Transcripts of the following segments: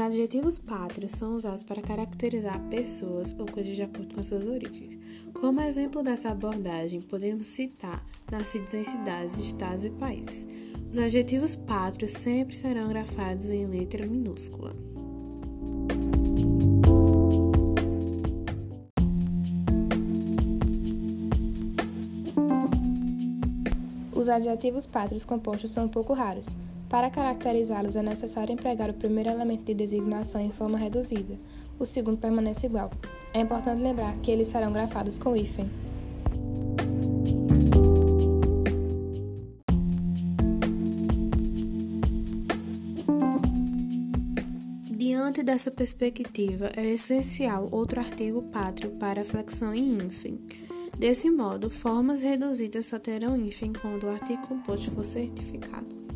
adjetivos pátrios são usados para caracterizar pessoas ou coisas de acordo com suas origens. Como exemplo dessa abordagem, podemos citar nascidos em cidades, estados e países. Os adjetivos pátrios sempre serão grafados em letra minúscula. Os adjetivos pátrios compostos são pouco raros. Para caracterizá-los é necessário empregar o primeiro elemento de designação em forma reduzida. O segundo permanece igual. É importante lembrar que eles serão grafados com hífen. Diante dessa perspectiva, é essencial outro artigo pátrio para flexão em hífen. Desse modo, formas reduzidas só terão hífen quando o artigo composto for certificado.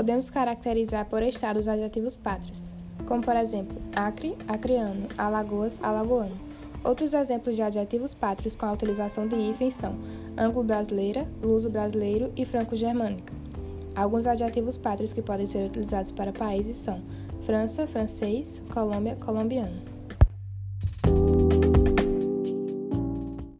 Podemos caracterizar por estado os adjetivos pátrios, como por exemplo Acre, acreano, Alagoas, alagoano. Outros exemplos de adjetivos pátrios com a utilização de hífen são anglo-brasileira, luso-brasileiro e franco-germânica. Alguns adjetivos pátrios que podem ser utilizados para países são França, francês, Colômbia, colombiano.